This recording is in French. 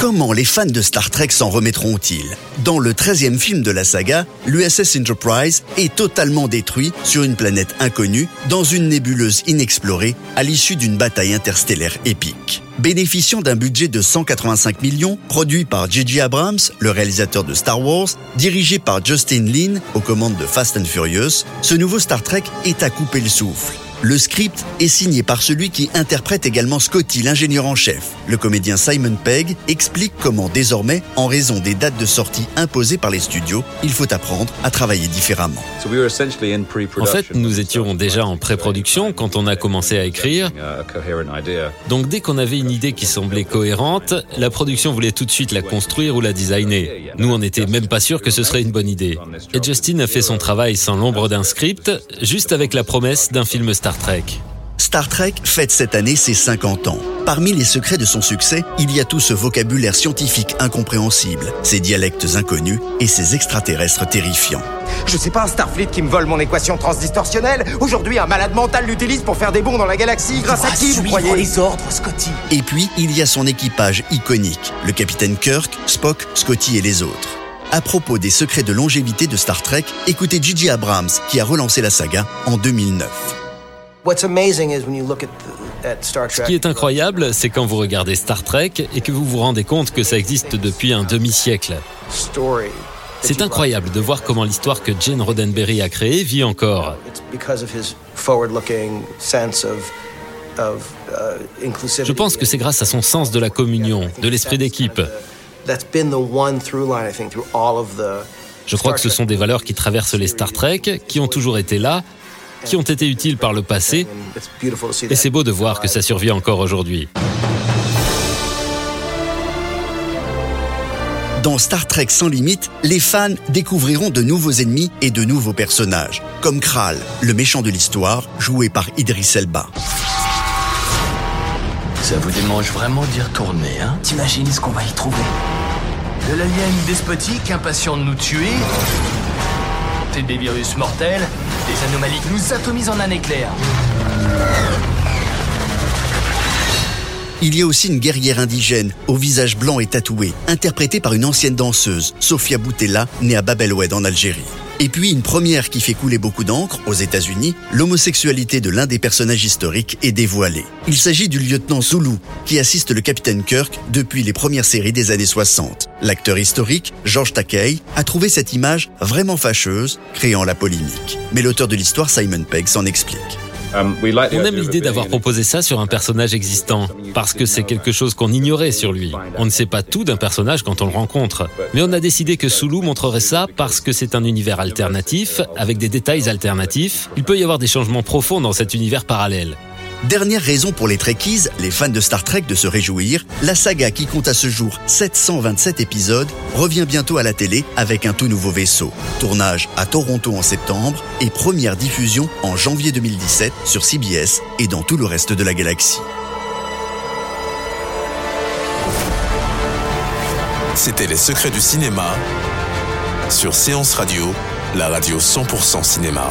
Comment les fans de Star Trek s'en remettront-ils? Dans le 13e film de la saga, l'USS Enterprise est totalement détruit sur une planète inconnue, dans une nébuleuse inexplorée, à l'issue d'une bataille interstellaire épique. Bénéficiant d'un budget de 185 millions, produit par J.J. Abrams, le réalisateur de Star Wars, dirigé par Justin Lin aux commandes de Fast and Furious, ce nouveau Star Trek est à couper le souffle. Le script est signé par celui qui interprète également Scotty, l'ingénieur en chef. Le comédien Simon Pegg explique comment désormais, en raison des dates de sortie imposées par les studios, il faut apprendre à travailler différemment. En fait, nous étions déjà en pré-production quand on a commencé à écrire. Donc dès qu'on avait une idée qui semblait cohérente, la production voulait tout de suite la construire ou la designer. Nous, on n'était même pas sûr que ce serait une bonne idée. Et Justin a fait son travail sans l'ombre d'un script, juste avec la promesse d'un film Star Trek. Star Trek fête cette année ses 50 ans. Parmi les secrets de son succès, il y a tout ce vocabulaire scientifique incompréhensible, ces dialectes inconnus et ces extraterrestres terrifiants. Je sais pas un Starfleet qui me vole mon équation transdistorsionnelle. Aujourd'hui, un malade mental l'utilise pour faire des bonds dans la galaxie. Grâce à qui, vous croyez les ordres, Scotty. Et puis, il y a son équipage iconique, le capitaine Kirk, Spock, Scotty et les autres. À propos des secrets de longévité de Star Trek, écoutez J.J. Abrams qui a relancé la saga en 2009. Ce qui est incroyable, c'est quand vous regardez Star Trek et que vous vous rendez compte que ça existe depuis un demi-siècle. C'est incroyable de voir comment l'histoire que Gene Roddenberry a créée vit encore. Je pense que c'est grâce à son sens de la communion, de l'esprit d'équipe. Je crois que ce sont des valeurs qui traversent les Star Trek, qui ont toujours été là, qui ont été utiles par le passé, et c'est beau de voir que ça survit encore aujourd'hui. Dans Star Trek sans limite, les fans découvriront de nouveaux ennemis et de nouveaux personnages, comme Kral, le méchant de l'histoire, joué par Idris Elba. Ça vous démange vraiment d'y retourner, hein? T'imagines ce qu'on va y trouver? De l'alien despotique, impatient de nous tuer? Des virus mortels, des anomalies nous atomisent en un éclair. Il y a aussi une guerrière indigène, au visage blanc et tatoué, interprétée par une ancienne danseuse, Sofia Boutella, née à Bab el-Oued en Algérie. Et puis une première qui fait couler beaucoup d'encre, aux États-Unis, l'homosexualité de l'un des personnages historiques est dévoilée. Il s'agit du lieutenant Zulu, qui assiste le capitaine Kirk depuis les premières séries des années 60. L'acteur historique, George Takei, a trouvé cette image vraiment fâcheuse, créant la polémique. Mais l'auteur de l'histoire, Simon Pegg, s'en explique. On aime l'idée d'avoir proposé ça sur un personnage existant, parce que c'est quelque chose qu'on ignorait sur lui. On ne sait pas tout d'un personnage quand on le rencontre. Mais on a décidé que Sulu montrerait ça parce que c'est un univers alternatif, avec des détails alternatifs. Il peut y avoir des changements profonds dans cet univers parallèle. Dernière raison pour les Trekkies, les fans de Star Trek, de se réjouir, la saga qui compte à ce jour 727 épisodes revient bientôt à la télé avec un tout nouveau vaisseau. Tournage à Toronto en septembre et première diffusion en janvier 2017 sur CBS et dans tout le reste de la galaxie. C'était Les secrets du cinéma sur Séance Radio, la radio 100% cinéma.